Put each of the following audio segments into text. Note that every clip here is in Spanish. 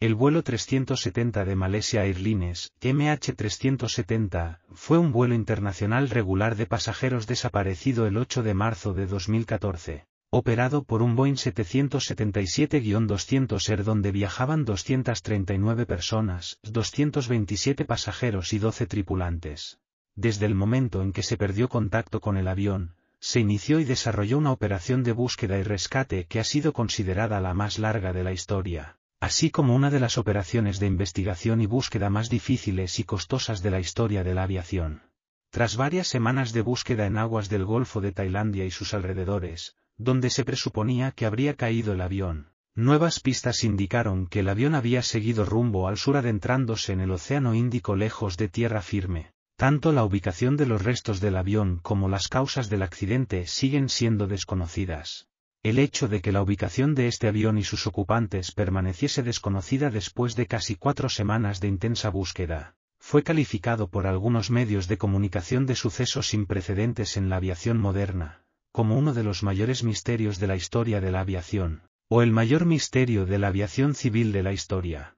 El vuelo 370 de Malaysia Airlines, MH370, fue un vuelo internacional regular de pasajeros desaparecido el 8 de marzo de 2014, operado por un Boeing 777-200 Air donde viajaban 239 personas, 227 pasajeros y 12 tripulantes. Desde el momento en que se perdió contacto con el avión, se inició y desarrolló una operación de búsqueda y rescate que ha sido considerada la más larga de la historia así como una de las operaciones de investigación y búsqueda más difíciles y costosas de la historia de la aviación. Tras varias semanas de búsqueda en aguas del Golfo de Tailandia y sus alrededores, donde se presuponía que habría caído el avión, nuevas pistas indicaron que el avión había seguido rumbo al sur adentrándose en el Océano Índico lejos de tierra firme. Tanto la ubicación de los restos del avión como las causas del accidente siguen siendo desconocidas. El hecho de que la ubicación de este avión y sus ocupantes permaneciese desconocida después de casi cuatro semanas de intensa búsqueda, fue calificado por algunos medios de comunicación de sucesos sin precedentes en la aviación moderna, como uno de los mayores misterios de la historia de la aviación, o el mayor misterio de la aviación civil de la historia.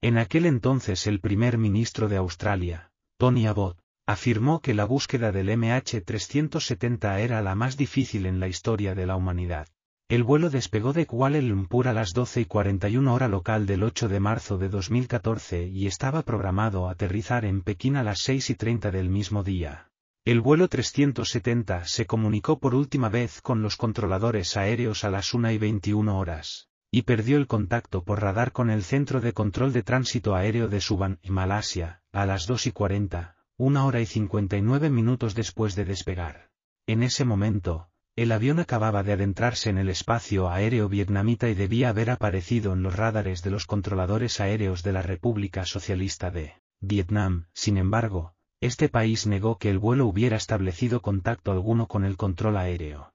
En aquel entonces el primer ministro de Australia, Tony Abbott, afirmó que la búsqueda del MH370 era la más difícil en la historia de la humanidad. El vuelo despegó de Kuala Lumpur a las 12 y 41 hora local del 8 de marzo de 2014 y estaba programado a aterrizar en Pekín a las 6 y 30 del mismo día. El vuelo 370 se comunicó por última vez con los controladores aéreos a las 1 y 21 horas, y perdió el contacto por radar con el Centro de Control de Tránsito Aéreo de Suban, Malasia, a las 2 y 40, una hora y 59 minutos después de despegar. En ese momento, el avión acababa de adentrarse en el espacio aéreo vietnamita y debía haber aparecido en los radares de los controladores aéreos de la República Socialista de Vietnam. Sin embargo, este país negó que el vuelo hubiera establecido contacto alguno con el control aéreo.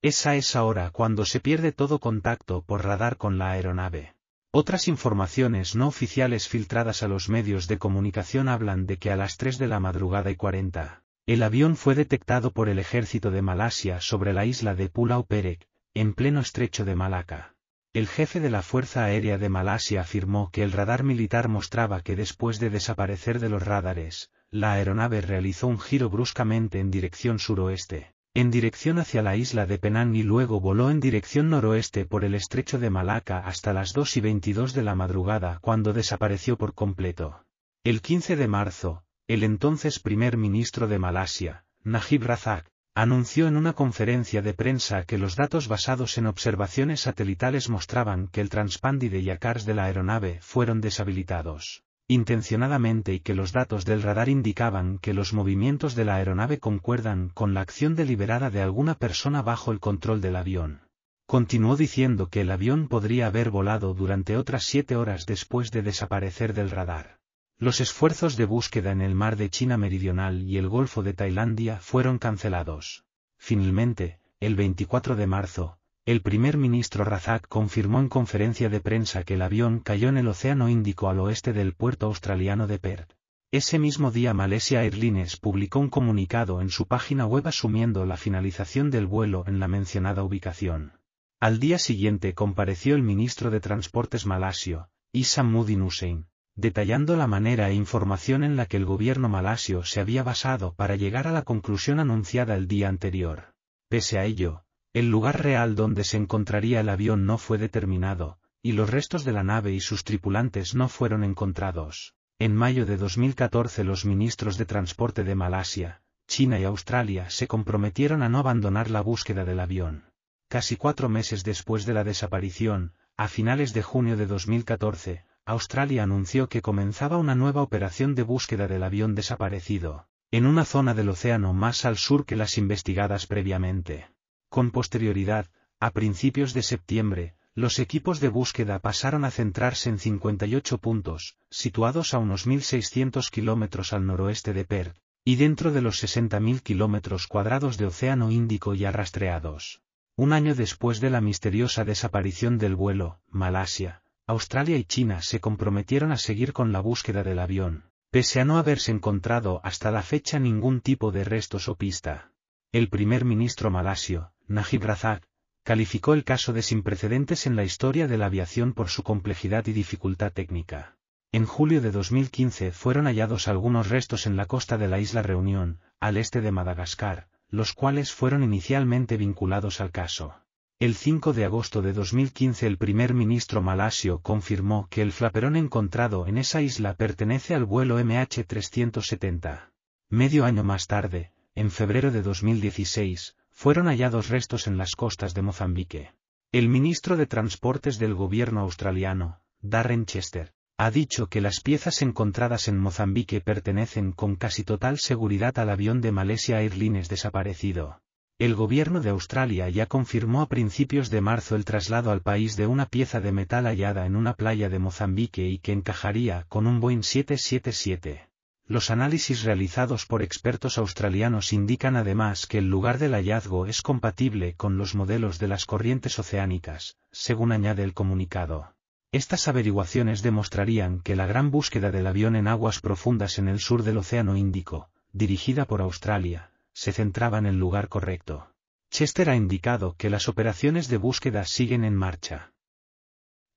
Esa es ahora cuando se pierde todo contacto por radar con la aeronave. Otras informaciones no oficiales filtradas a los medios de comunicación hablan de que a las 3 de la madrugada y 40, el avión fue detectado por el ejército de Malasia sobre la isla de Pulau Perek, en pleno estrecho de Malaca. El jefe de la Fuerza Aérea de Malasia afirmó que el radar militar mostraba que después de desaparecer de los radares, la aeronave realizó un giro bruscamente en dirección suroeste en dirección hacia la isla de Penang y luego voló en dirección noroeste por el estrecho de Malaca hasta las 2 y 22 de la madrugada cuando desapareció por completo. El 15 de marzo, el entonces primer ministro de Malasia, Najib Razak, anunció en una conferencia de prensa que los datos basados en observaciones satelitales mostraban que el transpandi de Yakars de la aeronave fueron deshabilitados intencionadamente y que los datos del radar indicaban que los movimientos de la aeronave concuerdan con la acción deliberada de alguna persona bajo el control del avión. Continuó diciendo que el avión podría haber volado durante otras siete horas después de desaparecer del radar. Los esfuerzos de búsqueda en el mar de China Meridional y el Golfo de Tailandia fueron cancelados. Finalmente, el 24 de marzo, el primer ministro Razak confirmó en conferencia de prensa que el avión cayó en el Océano Índico al oeste del puerto australiano de Perth. Ese mismo día Malaysia Airlines publicó un comunicado en su página web asumiendo la finalización del vuelo en la mencionada ubicación. Al día siguiente compareció el ministro de Transportes malasio, Isamuddin Hussein, detallando la manera e información en la que el gobierno malasio se había basado para llegar a la conclusión anunciada el día anterior. Pese a ello, el lugar real donde se encontraría el avión no fue determinado, y los restos de la nave y sus tripulantes no fueron encontrados. En mayo de 2014 los ministros de Transporte de Malasia, China y Australia se comprometieron a no abandonar la búsqueda del avión. Casi cuatro meses después de la desaparición, a finales de junio de 2014, Australia anunció que comenzaba una nueva operación de búsqueda del avión desaparecido, en una zona del océano más al sur que las investigadas previamente. Con posterioridad, a principios de septiembre, los equipos de búsqueda pasaron a centrarse en 58 puntos, situados a unos 1.600 kilómetros al noroeste de Perth, y dentro de los 60.000 kilómetros cuadrados de Océano Índico y arrastreados. Un año después de la misteriosa desaparición del vuelo, Malasia, Australia y China se comprometieron a seguir con la búsqueda del avión, pese a no haberse encontrado hasta la fecha ningún tipo de restos o pista. El primer ministro malasio, Najib Razak, calificó el caso de sin precedentes en la historia de la aviación por su complejidad y dificultad técnica. En julio de 2015 fueron hallados algunos restos en la costa de la isla Reunión, al este de Madagascar, los cuales fueron inicialmente vinculados al caso. El 5 de agosto de 2015 el primer ministro malasio confirmó que el flaperón encontrado en esa isla pertenece al vuelo MH370. Medio año más tarde, en febrero de 2016, fueron hallados restos en las costas de Mozambique. El ministro de Transportes del gobierno australiano, Darren Chester, ha dicho que las piezas encontradas en Mozambique pertenecen con casi total seguridad al avión de Malaysia Airlines desaparecido. El gobierno de Australia ya confirmó a principios de marzo el traslado al país de una pieza de metal hallada en una playa de Mozambique y que encajaría con un Boeing 777. Los análisis realizados por expertos australianos indican además que el lugar del hallazgo es compatible con los modelos de las corrientes oceánicas, según añade el comunicado. Estas averiguaciones demostrarían que la gran búsqueda del avión en aguas profundas en el sur del Océano Índico, dirigida por Australia, se centraba en el lugar correcto. Chester ha indicado que las operaciones de búsqueda siguen en marcha.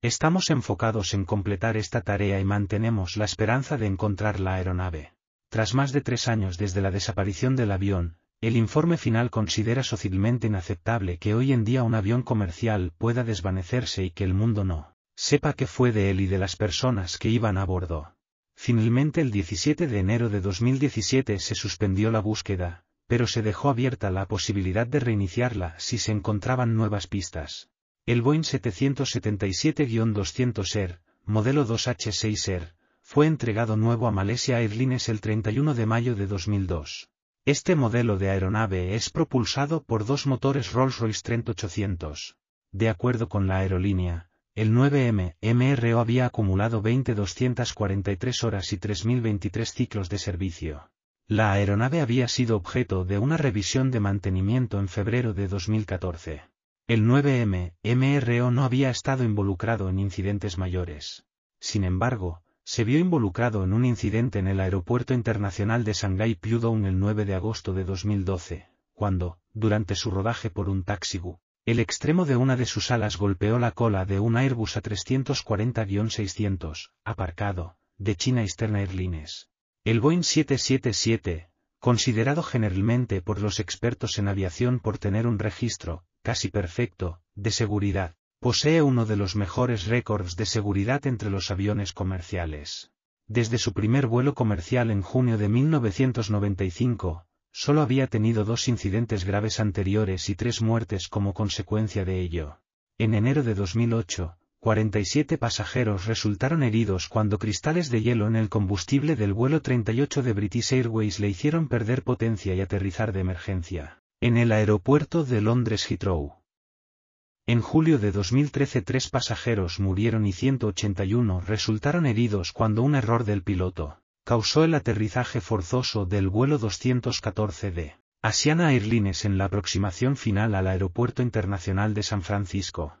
Estamos enfocados en completar esta tarea y mantenemos la esperanza de encontrar la aeronave. Tras más de tres años desde la desaparición del avión, el informe final considera socialmente inaceptable que hoy en día un avión comercial pueda desvanecerse y que el mundo no sepa qué fue de él y de las personas que iban a bordo. Finalmente el 17 de enero de 2017 se suspendió la búsqueda, pero se dejó abierta la posibilidad de reiniciarla si se encontraban nuevas pistas. El Boeing 777-200ER, modelo 2H6ER, fue entregado nuevo a Malaysia Airlines el 31 de mayo de 2002. Este modelo de aeronave es propulsado por dos motores Rolls-Royce Trent 800. De acuerdo con la aerolínea, el 9M MRO había acumulado 20.243 horas y 3.023 ciclos de servicio. La aeronave había sido objeto de una revisión de mantenimiento en febrero de 2014. El 9M MRO no había estado involucrado en incidentes mayores. Sin embargo, se vio involucrado en un incidente en el Aeropuerto Internacional de Shanghai Pudong el 9 de agosto de 2012, cuando, durante su rodaje por un taxigu, el extremo de una de sus alas golpeó la cola de un Airbus A340-600, aparcado, de China Eastern Airlines. El Boeing 777, considerado generalmente por los expertos en aviación por tener un registro, casi perfecto, de seguridad, posee uno de los mejores récords de seguridad entre los aviones comerciales. Desde su primer vuelo comercial en junio de 1995, Solo había tenido dos incidentes graves anteriores y tres muertes como consecuencia de ello. En enero de 2008, 47 pasajeros resultaron heridos cuando cristales de hielo en el combustible del vuelo 38 de British Airways le hicieron perder potencia y aterrizar de emergencia, en el aeropuerto de Londres Heathrow. En julio de 2013 tres pasajeros murieron y 181 resultaron heridos cuando un error del piloto, causó el aterrizaje forzoso del vuelo 214 de Asiana Airlines en la aproximación final al Aeropuerto Internacional de San Francisco.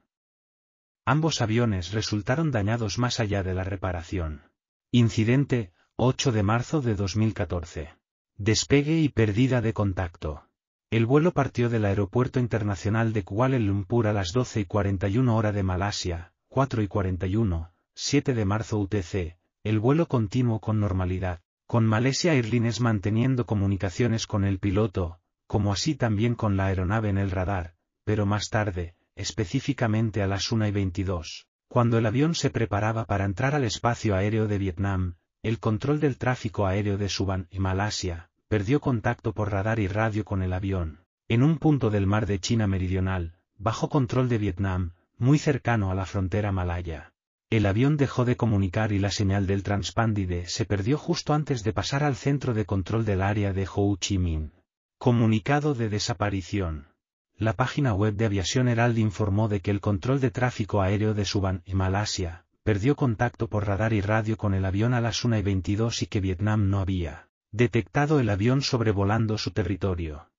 Ambos aviones resultaron dañados más allá de la reparación. Incidente, 8 de marzo de 2014. Despegue y pérdida de contacto. El vuelo partió del Aeropuerto Internacional de Kuala Lumpur a las 12 y 41 hora de Malasia, 4 y 41, 7 de marzo UTC, el vuelo continuó con normalidad, con Malaysia Airlines manteniendo comunicaciones con el piloto, como así también con la aeronave en el radar, pero más tarde, específicamente a las 1 y 22, cuando el avión se preparaba para entrar al espacio aéreo de Vietnam, el control del tráfico aéreo de Suban y Malasia, perdió contacto por radar y radio con el avión, en un punto del mar de China Meridional, bajo control de Vietnam, muy cercano a la frontera malaya. El avión dejó de comunicar y la señal del transpándide se perdió justo antes de pasar al centro de control del área de Ho Chi Minh. Comunicado de desaparición. La página web de Aviación Herald informó de que el control de tráfico aéreo de Suban y Malasia perdió contacto por radar y radio con el avión a las 1 y 22 y que Vietnam no había detectado el avión sobrevolando su territorio.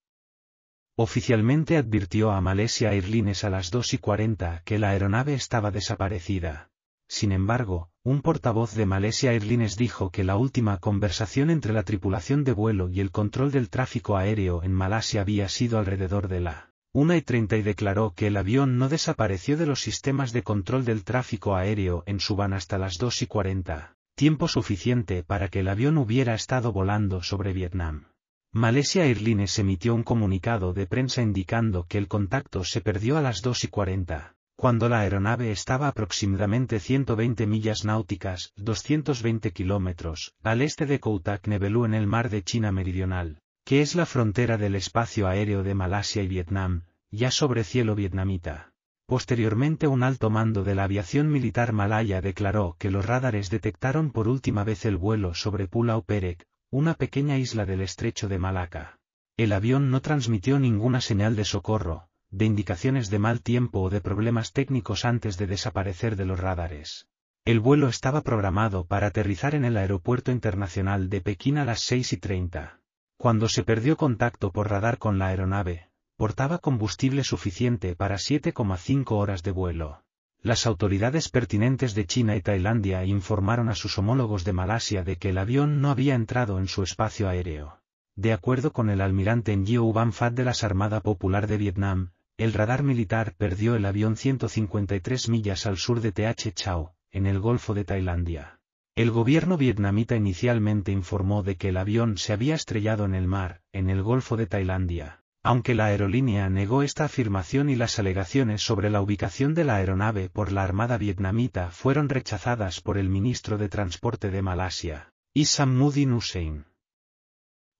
Oficialmente advirtió a Malaysia Airlines a las 2 y 40 que la aeronave estaba desaparecida. Sin embargo, un portavoz de Malaysia Airlines dijo que la última conversación entre la tripulación de vuelo y el control del tráfico aéreo en Malasia había sido alrededor de la Una y treinta y declaró que el avión no desapareció de los sistemas de control del tráfico aéreo en Suban hasta las dos y cuarenta, tiempo suficiente para que el avión hubiera estado volando sobre Vietnam. Malaysia Airlines emitió un comunicado de prensa indicando que el contacto se perdió a las dos y cuarenta, cuando la aeronave estaba aproximadamente 120 millas náuticas, 220 kilómetros, al este de Koutak Nebelu en el mar de China Meridional que es la frontera del espacio aéreo de Malasia y Vietnam, ya sobre cielo vietnamita. Posteriormente un alto mando de la aviación militar malaya declaró que los radares detectaron por última vez el vuelo sobre Pulau Perek, una pequeña isla del estrecho de Malaca. El avión no transmitió ninguna señal de socorro, de indicaciones de mal tiempo o de problemas técnicos antes de desaparecer de los radares. El vuelo estaba programado para aterrizar en el Aeropuerto Internacional de Pekín a las 6 y 30. Cuando se perdió contacto por radar con la aeronave, portaba combustible suficiente para 7,5 horas de vuelo. Las autoridades pertinentes de China y Tailandia informaron a sus homólogos de Malasia de que el avión no había entrado en su espacio aéreo. De acuerdo con el almirante Ngio Van Phat de la Armada Popular de Vietnam, el radar militar perdió el avión 153 millas al sur de Th Chau, en el Golfo de Tailandia. El gobierno vietnamita inicialmente informó de que el avión se había estrellado en el mar, en el Golfo de Tailandia, aunque la aerolínea negó esta afirmación y las alegaciones sobre la ubicación de la aeronave por la Armada vietnamita fueron rechazadas por el ministro de Transporte de Malasia, Isamuddin Hussein.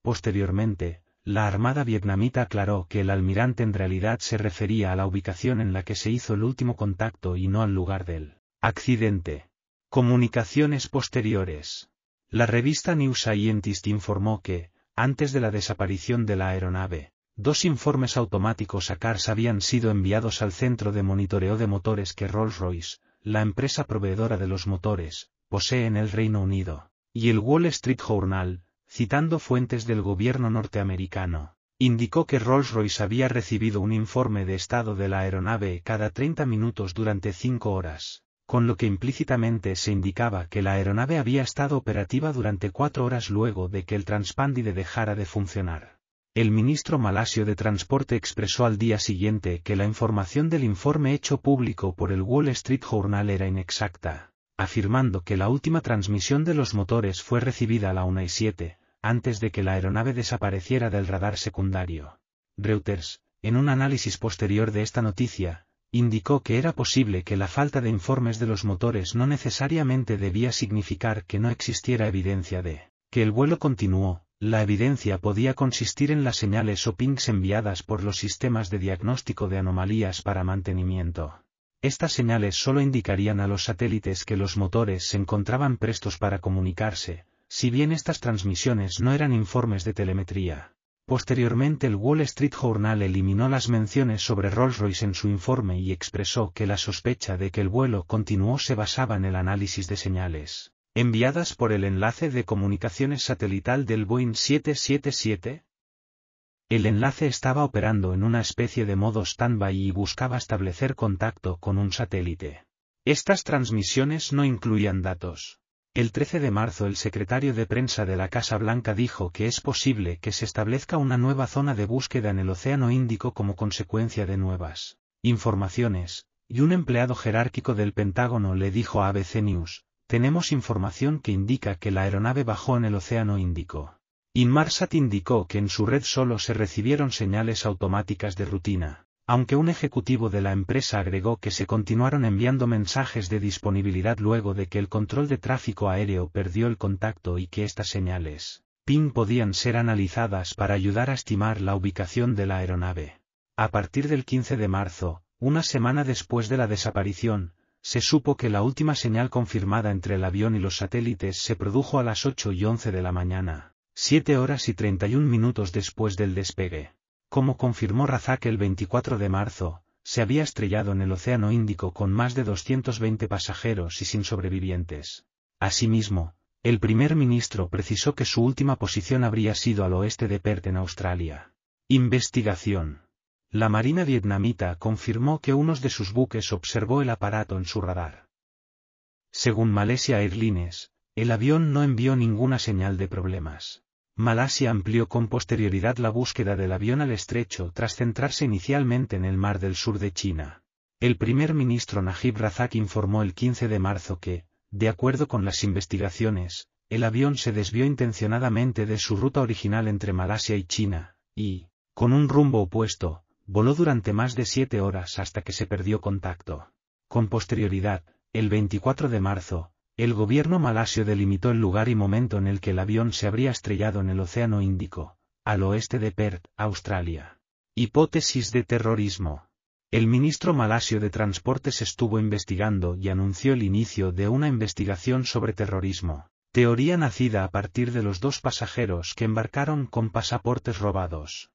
Posteriormente, la Armada vietnamita aclaró que el almirante en realidad se refería a la ubicación en la que se hizo el último contacto y no al lugar del accidente. Comunicaciones posteriores. La revista New Scientist informó que, antes de la desaparición de la aeronave, dos informes automáticos a CARS habían sido enviados al centro de monitoreo de motores que Rolls-Royce, la empresa proveedora de los motores, posee en el Reino Unido, y el Wall Street Journal, citando fuentes del gobierno norteamericano, indicó que Rolls-Royce había recibido un informe de estado de la aeronave cada 30 minutos durante cinco horas con lo que implícitamente se indicaba que la aeronave había estado operativa durante cuatro horas luego de que el transpándide dejara de funcionar. El ministro malasio de Transporte expresó al día siguiente que la información del informe hecho público por el Wall Street Journal era inexacta, afirmando que la última transmisión de los motores fue recibida a la 1 y 7, antes de que la aeronave desapareciera del radar secundario. Reuters, en un análisis posterior de esta noticia, indicó que era posible que la falta de informes de los motores no necesariamente debía significar que no existiera evidencia de que el vuelo continuó, la evidencia podía consistir en las señales o pings enviadas por los sistemas de diagnóstico de anomalías para mantenimiento. Estas señales solo indicarían a los satélites que los motores se encontraban prestos para comunicarse, si bien estas transmisiones no eran informes de telemetría. Posteriormente el Wall Street Journal eliminó las menciones sobre Rolls-Royce en su informe y expresó que la sospecha de que el vuelo continuó se basaba en el análisis de señales, enviadas por el enlace de comunicaciones satelital del Boeing 777. El enlace estaba operando en una especie de modo stand-by y buscaba establecer contacto con un satélite. Estas transmisiones no incluían datos. El 13 de marzo el secretario de prensa de la Casa Blanca dijo que es posible que se establezca una nueva zona de búsqueda en el Océano Índico como consecuencia de nuevas informaciones, y un empleado jerárquico del Pentágono le dijo a ABC News, tenemos información que indica que la aeronave bajó en el Océano Índico. Inmarsat indicó que en su red solo se recibieron señales automáticas de rutina aunque un ejecutivo de la empresa agregó que se continuaron enviando mensajes de disponibilidad luego de que el control de tráfico aéreo perdió el contacto y que estas señales, PIN podían ser analizadas para ayudar a estimar la ubicación de la aeronave. A partir del 15 de marzo, una semana después de la desaparición, se supo que la última señal confirmada entre el avión y los satélites se produjo a las 8 y 11 de la mañana, 7 horas y 31 minutos después del despegue. Como confirmó Razak el 24 de marzo, se había estrellado en el Océano Índico con más de 220 pasajeros y sin sobrevivientes. Asimismo, el primer ministro precisó que su última posición habría sido al oeste de Perth en Australia. Investigación. La Marina vietnamita confirmó que uno de sus buques observó el aparato en su radar. Según Malaysia Airlines, el avión no envió ninguna señal de problemas. Malasia amplió con posterioridad la búsqueda del avión al estrecho tras centrarse inicialmente en el mar del sur de China. El primer ministro Najib Razak informó el 15 de marzo que, de acuerdo con las investigaciones, el avión se desvió intencionadamente de su ruta original entre Malasia y China, y, con un rumbo opuesto, voló durante más de siete horas hasta que se perdió contacto. Con posterioridad, el 24 de marzo, el gobierno malasio delimitó el lugar y momento en el que el avión se habría estrellado en el Océano Índico, al oeste de Perth, Australia. Hipótesis de terrorismo. El ministro malasio de Transportes estuvo investigando y anunció el inicio de una investigación sobre terrorismo, teoría nacida a partir de los dos pasajeros que embarcaron con pasaportes robados.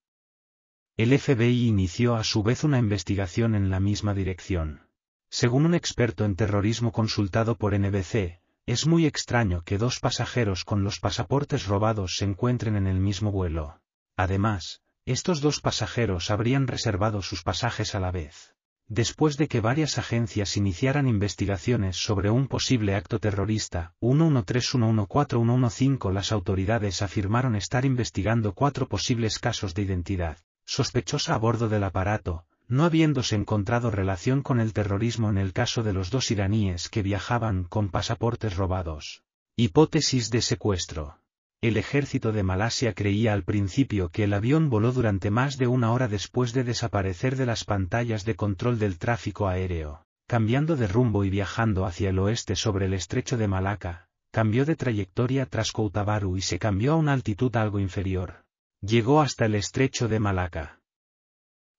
El FBI inició a su vez una investigación en la misma dirección. Según un experto en terrorismo consultado por NBC, es muy extraño que dos pasajeros con los pasaportes robados se encuentren en el mismo vuelo. Además, estos dos pasajeros habrían reservado sus pasajes a la vez. Después de que varias agencias iniciaran investigaciones sobre un posible acto terrorista, 1131141115 las autoridades afirmaron estar investigando cuatro posibles casos de identidad sospechosa a bordo del aparato, no habiéndose encontrado relación con el terrorismo en el caso de los dos iraníes que viajaban con pasaportes robados. Hipótesis de secuestro. El ejército de Malasia creía al principio que el avión voló durante más de una hora después de desaparecer de las pantallas de control del tráfico aéreo, cambiando de rumbo y viajando hacia el oeste sobre el estrecho de Malaca, cambió de trayectoria tras Koutabaru y se cambió a una altitud algo inferior. Llegó hasta el estrecho de Malaca.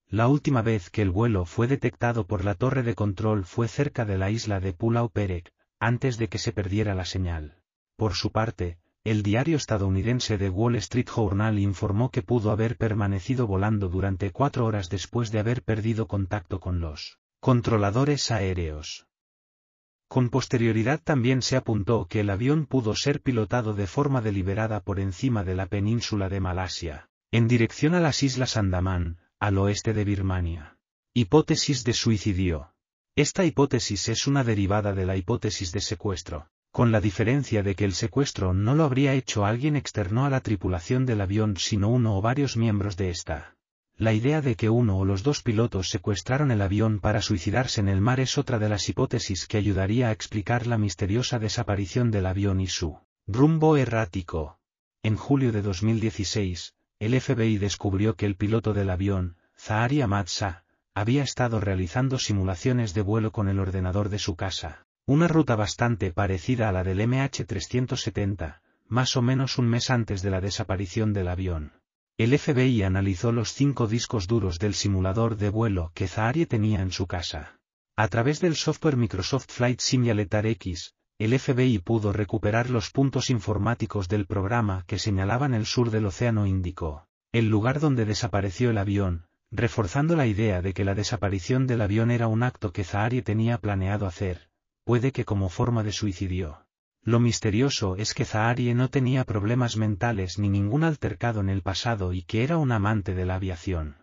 La última vez que el vuelo fue detectado por la torre de control fue cerca de la isla de Pulau Perek, antes de que se perdiera la señal. Por su parte, el diario estadounidense The Wall Street Journal informó que pudo haber permanecido volando durante cuatro horas después de haber perdido contacto con los controladores aéreos. Con posterioridad también se apuntó que el avión pudo ser pilotado de forma deliberada por encima de la península de Malasia, en dirección a las Islas Andamán, al oeste de Birmania. Hipótesis de suicidio. Esta hipótesis es una derivada de la hipótesis de secuestro, con la diferencia de que el secuestro no lo habría hecho alguien externo a la tripulación del avión sino uno o varios miembros de esta. La idea de que uno o los dos pilotos secuestraron el avión para suicidarse en el mar es otra de las hipótesis que ayudaría a explicar la misteriosa desaparición del avión y su rumbo errático. En julio de 2016, el FBI descubrió que el piloto del avión, Zahari Ahmad había estado realizando simulaciones de vuelo con el ordenador de su casa, una ruta bastante parecida a la del MH370, más o menos un mes antes de la desaparición del avión. El FBI analizó los cinco discos duros del simulador de vuelo que Zahari tenía en su casa. A través del software Microsoft Flight Simulator X, el FBI pudo recuperar los puntos informáticos del programa que señalaban el sur del Océano Índico, el lugar donde desapareció el avión, reforzando la idea de que la desaparición del avión era un acto que Zahari tenía planeado hacer, puede que como forma de suicidio. Lo misterioso es que Zahari no tenía problemas mentales ni ningún altercado en el pasado y que era un amante de la aviación.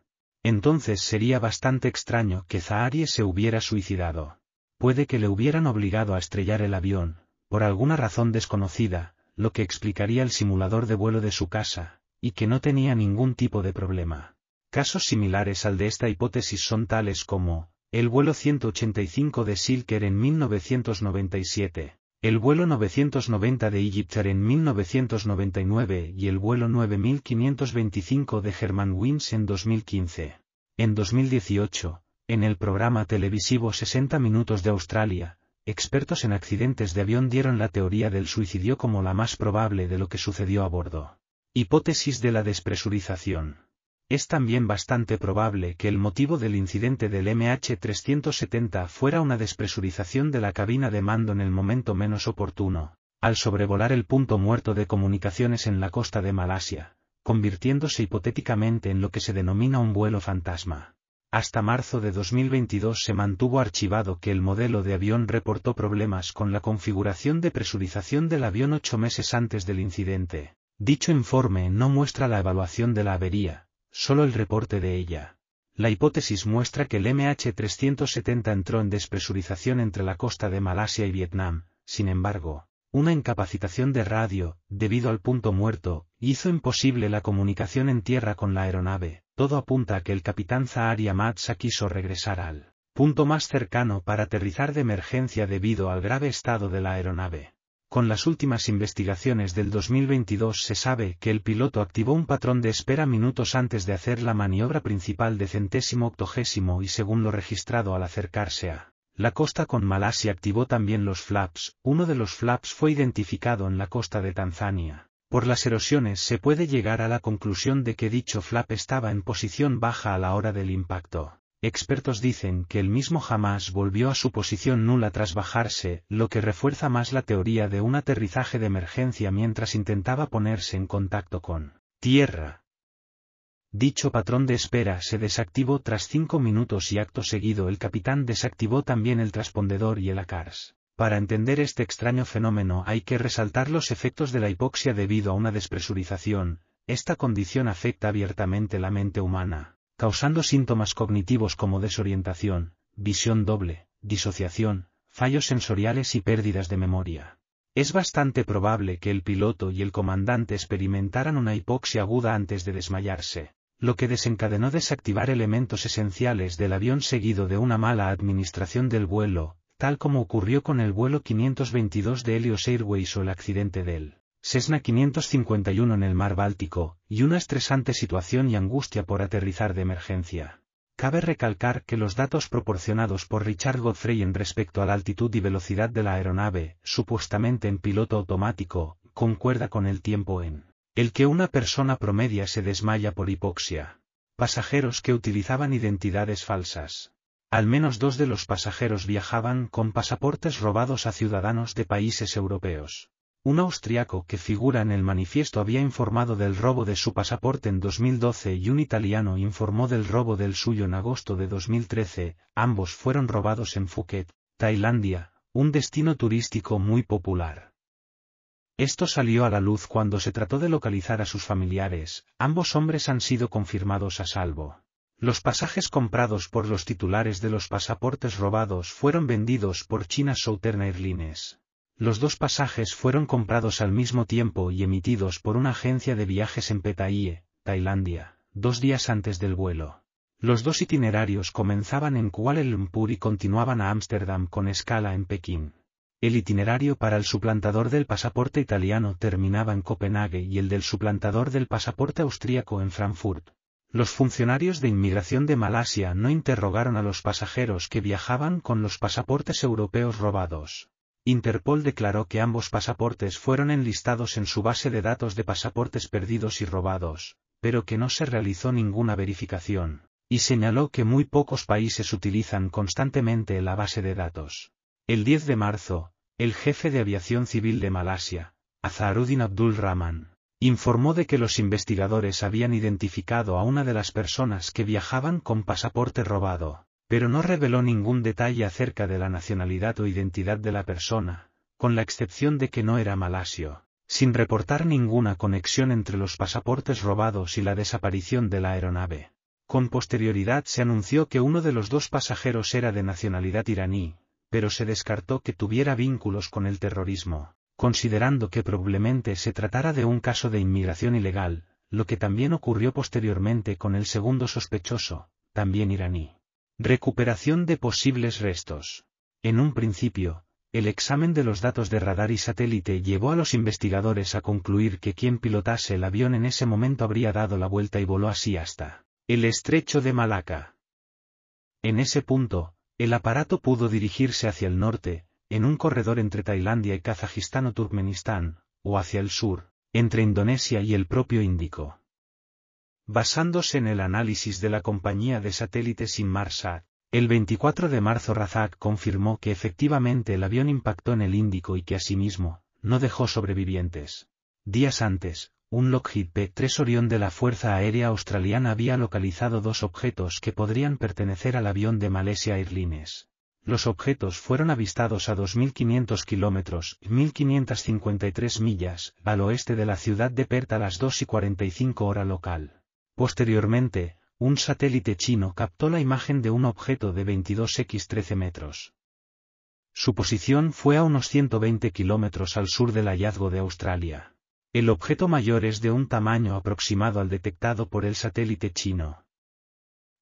Entonces sería bastante extraño que Zahari se hubiera suicidado puede que le hubieran obligado a estrellar el avión, por alguna razón desconocida, lo que explicaría el simulador de vuelo de su casa, y que no tenía ningún tipo de problema. Casos similares al de esta hipótesis son tales como, el vuelo 185 de Silker en 1997, el vuelo 990 de Egypter en 1999 y el vuelo 9525 de Wins en 2015. En 2018, en el programa televisivo 60 Minutos de Australia, expertos en accidentes de avión dieron la teoría del suicidio como la más probable de lo que sucedió a bordo. Hipótesis de la despresurización. Es también bastante probable que el motivo del incidente del MH370 fuera una despresurización de la cabina de mando en el momento menos oportuno, al sobrevolar el punto muerto de comunicaciones en la costa de Malasia, convirtiéndose hipotéticamente en lo que se denomina un vuelo fantasma. Hasta marzo de 2022 se mantuvo archivado que el modelo de avión reportó problemas con la configuración de presurización del avión ocho meses antes del incidente. Dicho informe no muestra la evaluación de la avería, solo el reporte de ella. La hipótesis muestra que el MH370 entró en despresurización entre la costa de Malasia y Vietnam, sin embargo, una incapacitación de radio, debido al punto muerto, hizo imposible la comunicación en tierra con la aeronave, todo apunta a que el capitán Zahar Yamatsa quiso regresar al punto más cercano para aterrizar de emergencia debido al grave estado de la aeronave. Con las últimas investigaciones del 2022 se sabe que el piloto activó un patrón de espera minutos antes de hacer la maniobra principal de centésimo octogésimo y según lo registrado al acercarse a la costa con Malasia activó también los flaps, uno de los flaps fue identificado en la costa de Tanzania. Por las erosiones se puede llegar a la conclusión de que dicho flap estaba en posición baja a la hora del impacto. Expertos dicen que el mismo jamás volvió a su posición nula tras bajarse, lo que refuerza más la teoría de un aterrizaje de emergencia mientras intentaba ponerse en contacto con tierra. Dicho patrón de espera se desactivó tras cinco minutos y acto seguido el capitán desactivó también el transpondedor y el ACARS. Para entender este extraño fenómeno hay que resaltar los efectos de la hipoxia debido a una despresurización, esta condición afecta abiertamente la mente humana causando síntomas cognitivos como desorientación, visión doble, disociación, fallos sensoriales y pérdidas de memoria. Es bastante probable que el piloto y el comandante experimentaran una hipoxia aguda antes de desmayarse, lo que desencadenó desactivar elementos esenciales del avión seguido de una mala administración del vuelo, tal como ocurrió con el vuelo 522 de Helios Airways o el accidente del Cessna 551 en el mar Báltico, y una estresante situación y angustia por aterrizar de emergencia. Cabe recalcar que los datos proporcionados por Richard Godfrey en respecto a la altitud y velocidad de la aeronave, supuestamente en piloto automático, concuerda con el tiempo en el que una persona promedia se desmaya por hipoxia. Pasajeros que utilizaban identidades falsas. Al menos dos de los pasajeros viajaban con pasaportes robados a ciudadanos de países europeos. Un austriaco que figura en el manifiesto había informado del robo de su pasaporte en 2012 y un italiano informó del robo del suyo en agosto de 2013, ambos fueron robados en Phuket, Tailandia, un destino turístico muy popular. Esto salió a la luz cuando se trató de localizar a sus familiares, ambos hombres han sido confirmados a salvo. Los pasajes comprados por los titulares de los pasaportes robados fueron vendidos por China Southern Airlines. Los dos pasajes fueron comprados al mismo tiempo y emitidos por una agencia de viajes en Pattaya, Tailandia, dos días antes del vuelo. Los dos itinerarios comenzaban en Kuala Lumpur y continuaban a Ámsterdam con escala en Pekín. El itinerario para el suplantador del pasaporte italiano terminaba en Copenhague y el del suplantador del pasaporte austríaco en Frankfurt. Los funcionarios de inmigración de Malasia no interrogaron a los pasajeros que viajaban con los pasaportes europeos robados. Interpol declaró que ambos pasaportes fueron enlistados en su base de datos de pasaportes perdidos y robados, pero que no se realizó ninguna verificación, y señaló que muy pocos países utilizan constantemente la base de datos. El 10 de marzo, el jefe de aviación civil de Malasia, Azharuddin Abdul Rahman, informó de que los investigadores habían identificado a una de las personas que viajaban con pasaporte robado, pero no reveló ningún detalle acerca de la nacionalidad o identidad de la persona, con la excepción de que no era malasio, sin reportar ninguna conexión entre los pasaportes robados y la desaparición de la aeronave. Con posterioridad se anunció que uno de los dos pasajeros era de nacionalidad iraní, pero se descartó que tuviera vínculos con el terrorismo, considerando que probablemente se tratara de un caso de inmigración ilegal, lo que también ocurrió posteriormente con el segundo sospechoso, también iraní. Recuperación de posibles restos. En un principio, el examen de los datos de radar y satélite llevó a los investigadores a concluir que quien pilotase el avión en ese momento habría dado la vuelta y voló así hasta el estrecho de Malaca. En ese punto, el aparato pudo dirigirse hacia el norte, en un corredor entre Tailandia y Kazajistán o Turkmenistán, o hacia el sur, entre Indonesia y el propio Índico. Basándose en el análisis de la compañía de satélites Inmarsat, el 24 de marzo Razak confirmó que efectivamente el avión impactó en el Índico y que asimismo, no dejó sobrevivientes. Días antes, un Lockheed P-3 Orion de la Fuerza Aérea Australiana había localizado dos objetos que podrían pertenecer al avión de Malaysia Airlines. Los objetos fueron avistados a 2.500 kilómetros, 1.553 millas, al oeste de la ciudad de Perth a las 2 y 45 hora local. Posteriormente, un satélite chino captó la imagen de un objeto de 22x13 metros. Su posición fue a unos 120 kilómetros al sur del hallazgo de Australia. El objeto mayor es de un tamaño aproximado al detectado por el satélite chino.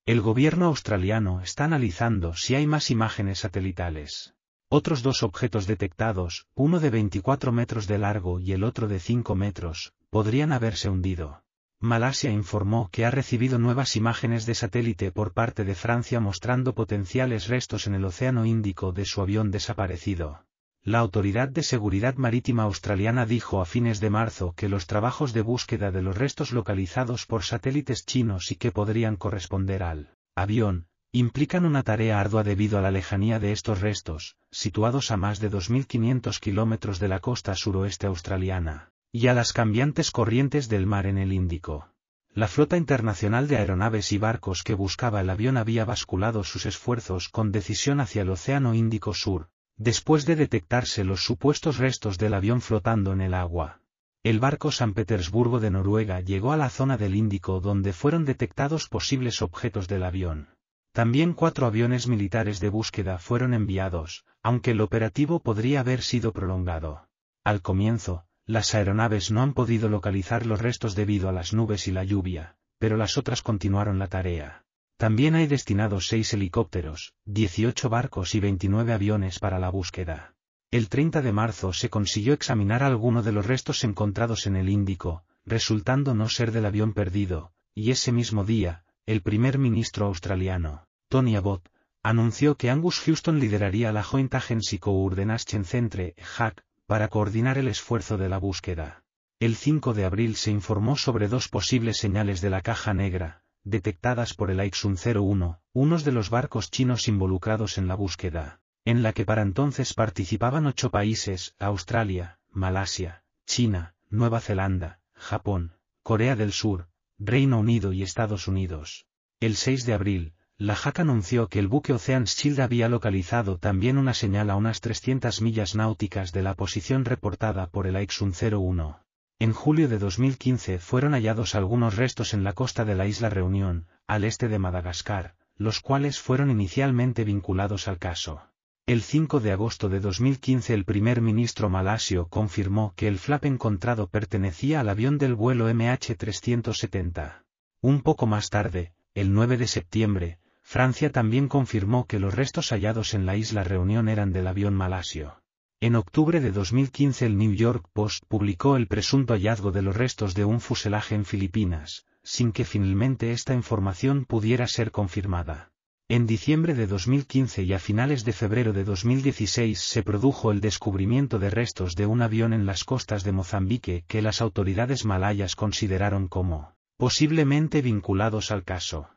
El gobierno australiano está analizando si hay más imágenes satelitales. Otros dos objetos detectados, uno de 24 metros de largo y el otro de 5 metros, podrían haberse hundido. Malasia informó que ha recibido nuevas imágenes de satélite por parte de Francia mostrando potenciales restos en el Océano Índico de su avión desaparecido. La Autoridad de Seguridad Marítima Australiana dijo a fines de marzo que los trabajos de búsqueda de los restos localizados por satélites chinos y que podrían corresponder al avión, implican una tarea ardua debido a la lejanía de estos restos, situados a más de 2.500 kilómetros de la costa suroeste australiana, y a las cambiantes corrientes del mar en el Índico. La flota internacional de aeronaves y barcos que buscaba el avión había basculado sus esfuerzos con decisión hacia el Océano Índico Sur, después de detectarse los supuestos restos del avión flotando en el agua. El barco San Petersburgo de Noruega llegó a la zona del Índico donde fueron detectados posibles objetos del avión. También cuatro aviones militares de búsqueda fueron enviados, aunque el operativo podría haber sido prolongado. Al comienzo, las aeronaves no han podido localizar los restos debido a las nubes y la lluvia, pero las otras continuaron la tarea. También hay destinados seis helicópteros, 18 barcos y 29 aviones para la búsqueda. El 30 de marzo se consiguió examinar alguno de los restos encontrados en el Índico, resultando no ser del avión perdido, y ese mismo día, el primer ministro australiano, Tony Abbott, anunció que Angus Houston lideraría la Joint Agency Coordination Centre, HAC, para coordinar el esfuerzo de la búsqueda. El 5 de abril se informó sobre dos posibles señales de la caja negra, detectadas por el Aixun 01, unos de los barcos chinos involucrados en la búsqueda, en la que para entonces participaban ocho países, Australia, Malasia, China, Nueva Zelanda, Japón, Corea del Sur, Reino Unido y Estados Unidos. El 6 de abril, la JAC anunció que el buque Ocean's Shield había localizado también una señal a unas 300 millas náuticas de la posición reportada por el Aixun 01. En julio de 2015 fueron hallados algunos restos en la costa de la isla Reunión, al este de Madagascar, los cuales fueron inicialmente vinculados al caso. El 5 de agosto de 2015 el primer ministro malasio confirmó que el flap encontrado pertenecía al avión del vuelo MH370. Un poco más tarde, el 9 de septiembre, Francia también confirmó que los restos hallados en la isla Reunión eran del avión malasio. En octubre de 2015 el New York Post publicó el presunto hallazgo de los restos de un fuselaje en Filipinas, sin que finalmente esta información pudiera ser confirmada. En diciembre de 2015 y a finales de febrero de 2016 se produjo el descubrimiento de restos de un avión en las costas de Mozambique que las autoridades malayas consideraron como posiblemente vinculados al caso.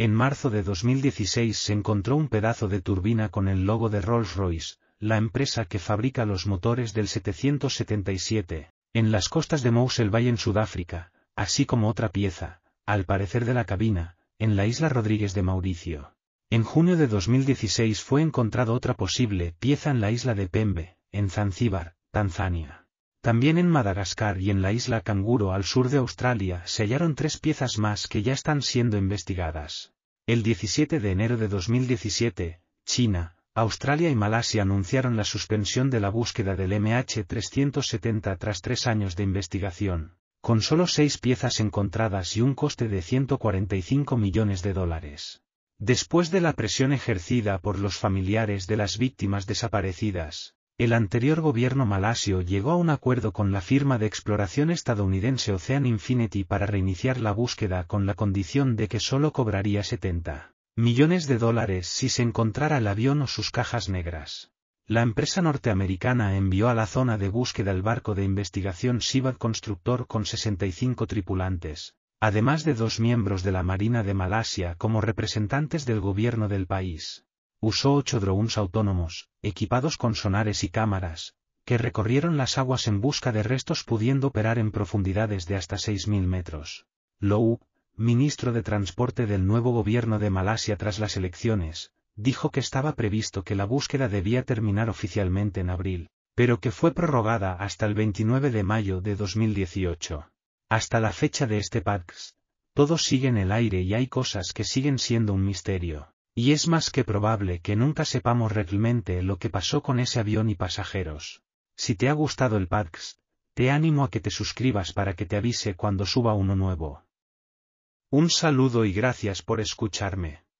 En marzo de 2016 se encontró un pedazo de turbina con el logo de Rolls-Royce, la empresa que fabrica los motores del 777, en las costas de Mossel Bay en Sudáfrica, así como otra pieza, al parecer de la cabina, en la isla Rodríguez de Mauricio. En junio de 2016 fue encontrado otra posible pieza en la isla de Pembe, en Zanzíbar, Tanzania. También en Madagascar y en la isla Canguro al sur de Australia se hallaron tres piezas más que ya están siendo investigadas. El 17 de enero de 2017, China, Australia y Malasia anunciaron la suspensión de la búsqueda del MH370 tras tres años de investigación con solo seis piezas encontradas y un coste de 145 millones de dólares. Después de la presión ejercida por los familiares de las víctimas desaparecidas, el anterior gobierno malasio llegó a un acuerdo con la firma de exploración estadounidense Ocean Infinity para reiniciar la búsqueda con la condición de que solo cobraría 70 millones de dólares si se encontrara el avión o sus cajas negras. La empresa norteamericana envió a la zona de búsqueda el barco de investigación Sivad Constructor con 65 tripulantes, además de dos miembros de la Marina de Malasia como representantes del gobierno del país. Usó ocho drones autónomos, equipados con sonares y cámaras, que recorrieron las aguas en busca de restos pudiendo operar en profundidades de hasta 6.000 metros. Low, ministro de Transporte del nuevo gobierno de Malasia tras las elecciones, dijo que estaba previsto que la búsqueda debía terminar oficialmente en abril, pero que fue prorrogada hasta el 29 de mayo de 2018. Hasta la fecha de este PAX, todo sigue en el aire y hay cosas que siguen siendo un misterio, y es más que probable que nunca sepamos realmente lo que pasó con ese avión y pasajeros. Si te ha gustado el PAX, Te animo a que te suscribas para que te avise cuando suba uno nuevo. Un saludo y gracias por escucharme.